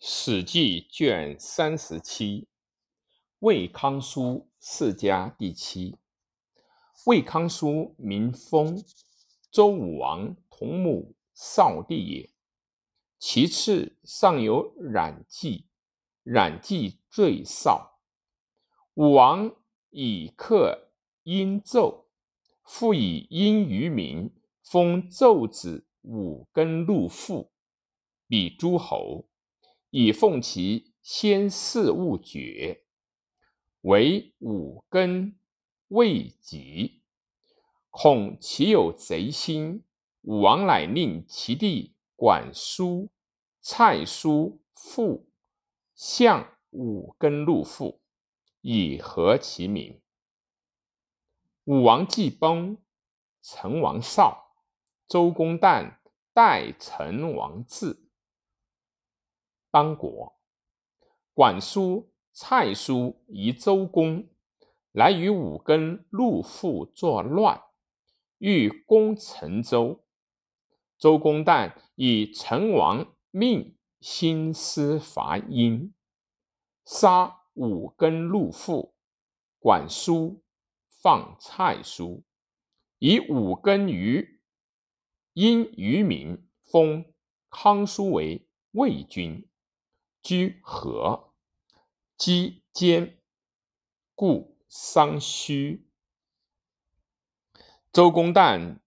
《史记》卷三十七，魏康叔世家第七。魏康叔名封，周武王同母少弟也。其次上有冉季，冉季最少。武王以克殷纣，复以殷于民，封纣子武根禄父，比诸侯。以奉其先世勿绝，为五根未及，恐其有贼心。武王乃令其弟管叔、蔡叔父向五根禄父，以和其名。武王既崩，成王少，周公旦代成王治。当国，管叔、蔡叔疑周公，来与五根禄父作乱，欲攻陈州。周公旦以成王命兴师伐殷，杀五根禄父，管叔，放蔡叔，以五根于殷于民，封康叔为魏君。居和，积坚，故丧虚。周公旦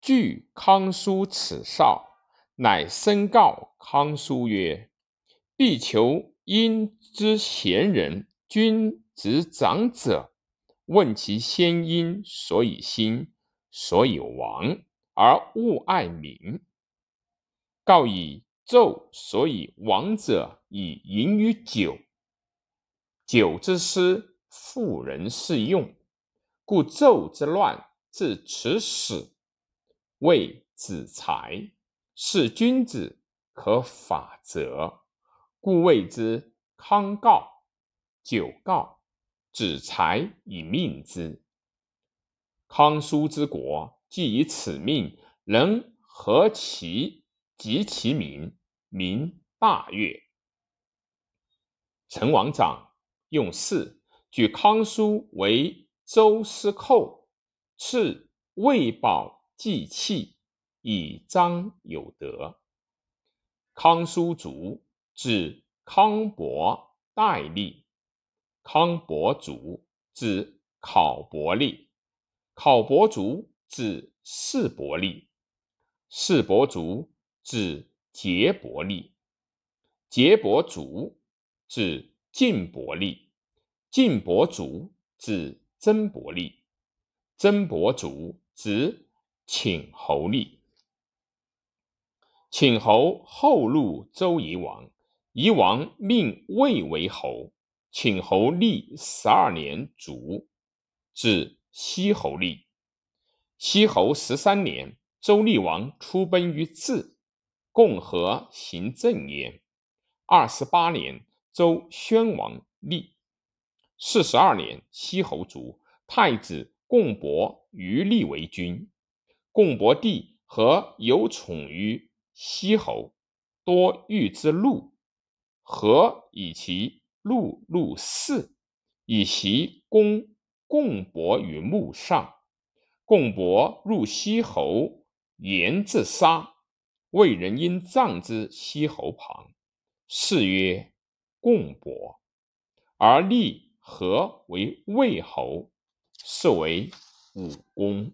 惧康叔此少，乃申告康叔曰：“必求殷之贤人，君之长者，问其先因所以兴，所以亡，而勿爱民。告以。”纣所以亡者，以淫于酒。酒之失，妇人适用，故纣之乱自此始。谓子才，是君子可法则，故谓之康告、九告。子才以命之。康叔之国，既以此命，能何其及其民。民大悦。成王长用事，举康叔为周司寇，赐魏宝祭器，以彰有德。康叔卒，子康伯代立。康伯卒，子考伯立。考伯卒，子世伯立。世伯卒，子。杰伯利，杰伯族，指晋伯利；晋伯族，指曾伯利；曾伯族，指请侯利。请侯后入周夷王，夷王命魏为侯。请侯立十二年，卒，至西侯立。西侯十三年，周厉王出奔于治。共和行政焉。二十八年，周宣王立。四十二年，西侯卒，太子共伯于立为君。共伯弟和有宠于西侯，多欲之禄，何以其禄禄嗣，以袭公共伯于墓上。共伯入西侯，言自杀。魏人因葬之西侯旁，谥曰共伯，而立何为魏侯，是为武公。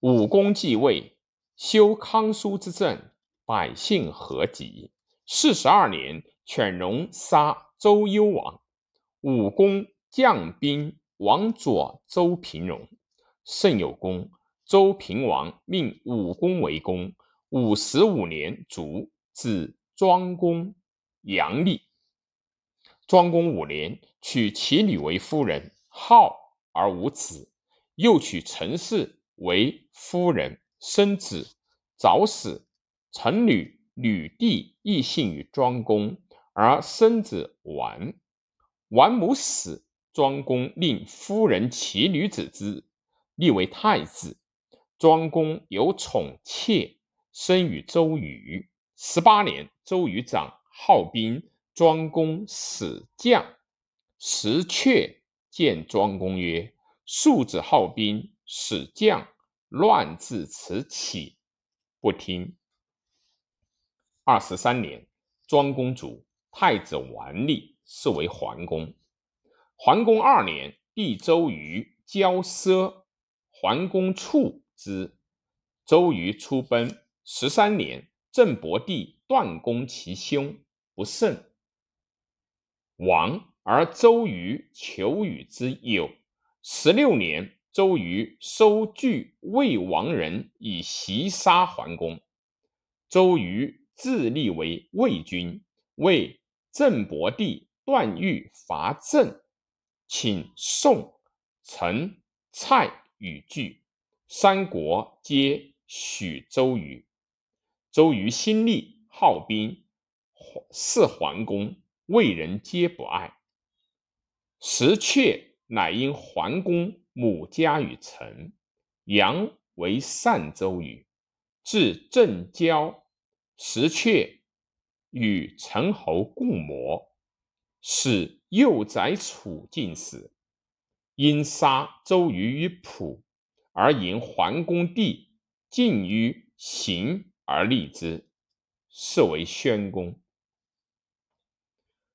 武公继位，修康叔之政，百姓和集。四十二年，犬戎杀周幽王，武公将兵往左周平戎，甚有功。周平王命武公为公，五十五年卒，子庄公阳立。庄公五年，娶其女为夫人，好而无子，又娶陈氏为夫人，生子，早死。陈女女弟亦幸于庄公，而生子完。完母死，庄公令夫人其女子之，立为太子。庄公有宠妾，生于周瑜。十八年，周瑜长号兵，庄公使将。石阙见庄公曰：“庶子好兵，使将，乱自此起。”不听。二十三年，庄公卒，太子完立，是为桓公。桓公二年，弟周瑜骄奢，桓公处之。周瑜出奔。十三年，郑伯弟段公其兄，不慎亡。而周瑜求与之友。十六年，周瑜收据魏王人以袭杀桓公。周瑜自立为魏君，为郑伯弟段誉伐郑，请宋、陈、蔡与拒，三国皆许周瑜。周瑜心力好兵，似桓公，魏人皆不爱。石阙乃因桓公母家与陈，阳为善周瑜，至郑郊，石阙与陈侯共谋，使幼宰楚进死，因杀周瑜于濮，而迎桓公弟进于行而立之，是为宣公。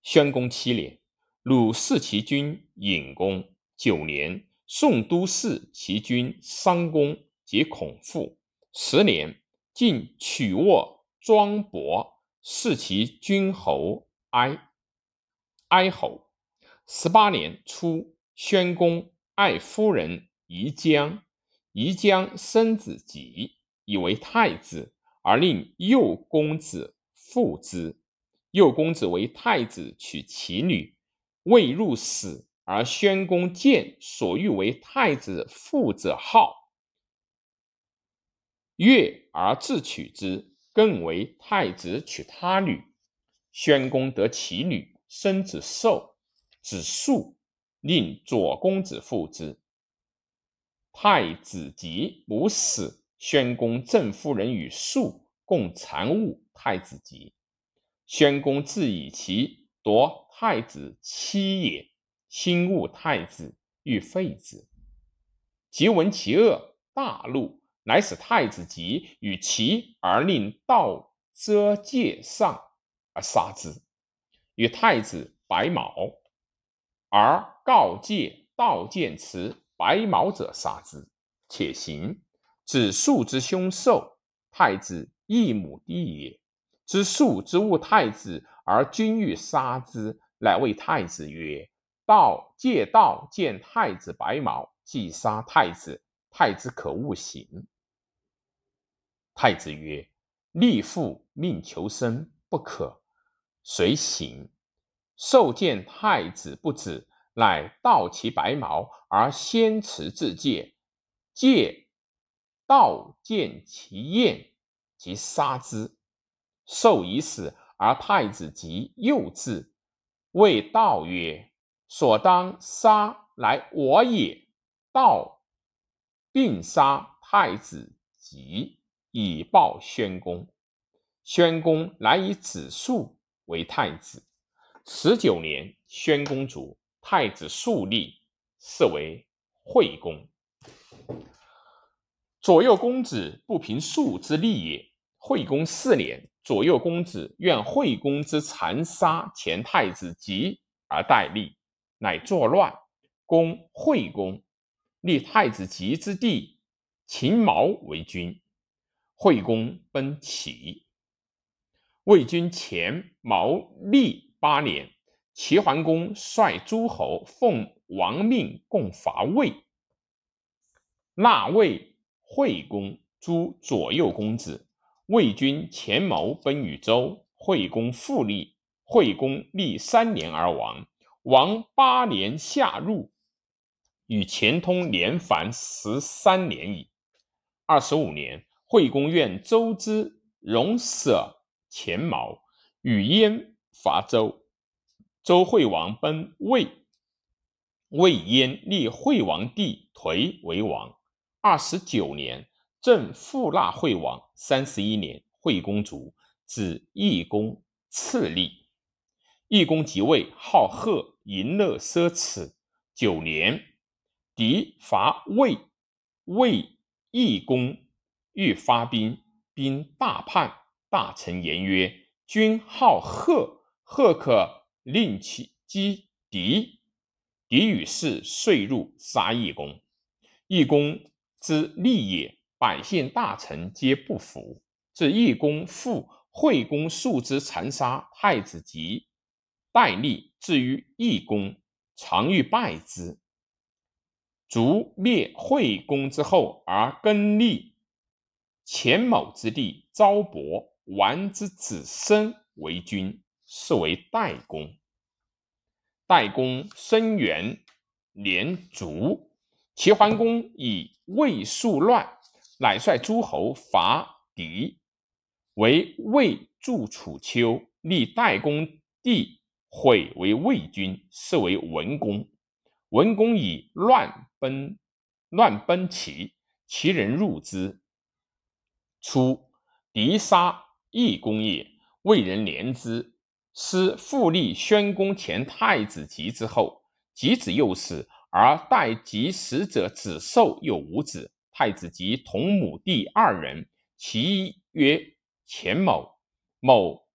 宣公七年。鲁弑其君尹公九年，宋都侍其君商公及孔父十年，晋曲沃庄伯弑其君侯哀哀侯十八年初，宣公爱夫人宜姜，宜将生子吉，以为太子，而令右公子父之。右公子为太子，娶其女。未入死，而宣公见所欲为太子妇者好，悦而自取之，更为太子娶他女。宣公得其女，生子寿，子庶，令左公子父之。太子吉不死，宣公正夫人与庶共残物太子吉。宣公自以其夺。太子妻也，心恶太子，欲废之。即闻其恶，大怒，乃使太子吉与其而令道遮界上而杀之。与太子白毛，而告诫道见辞白毛者杀之。且行子树之凶兽，太子异母弟也。知树之恶太子，而君欲杀之。乃谓太子曰：“道借道见太子白毛，即杀太子。太子可勿行。”太子曰：“立父命求生，不可。”遂行。受见太子不止，乃盗其白毛而先持自戒。戒道见其燕，即杀之。受已死，而太子及幼至。谓道曰：“所当杀来我也。”道并杀太子及，以报宣公。宣公乃以子树为太子。十九年，宣公卒，太子肃立，是为惠公。左右公子不平肃之立也。惠公四年。左右公子愿惠公之残杀前太子吉而代立，乃作乱，攻惠公，立太子吉之弟秦毛为君。惠公奔齐。魏军前毛立八年，齐桓公率诸侯奉王命共伐魏，纳魏惠公诸左右公子。魏军前谋奔禹州，惠公复立。惠公立三年而亡。王八年夏入，与前通连凡十三年矣。二十五年，惠公愿周之容舍前谋，与燕伐周。周惠王奔魏，魏燕立惠王弟颓为王。二十九年。正复纳惠王三十一年，惠公卒，指义公次立。义公即位，好贺淫乐奢侈。九年，敌伐魏，魏义公欲发兵，兵大叛。大臣言曰：“君好贺，贺可令其击敌。”敌与士遂入杀义公。义公之利也，百姓大臣皆不服。至义公复惠公数之残杀太子及戴笠，至于义公，常欲败之。卒灭惠公之后，而更立钱某之弟昭伯、王之子申为君，是为代公。代公生元年卒，齐桓公以魏数乱，乃率诸侯伐敌，为魏助楚丘，立代公弟毁为魏君，是为文公。文公以乱奔，乱奔齐，齐人入之。初，敌杀义公也，魏人怜之。师复立宣公前太子及之后，及子幼死，而代及死者子寿又无子。太子及同母弟二人，其一曰钱某，某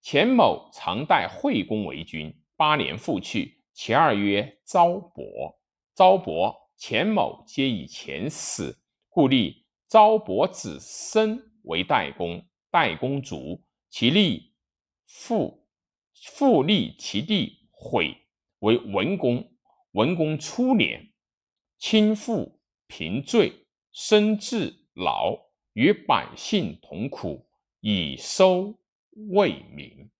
钱某常代惠公为君，八年复去。其二曰昭伯，昭伯、钱某皆以前死，故立昭伯子申为代公。代公卒，其立父。复立其弟毁为文公。文公初年，亲父贫罪，身至劳，与百姓同苦，以收为名。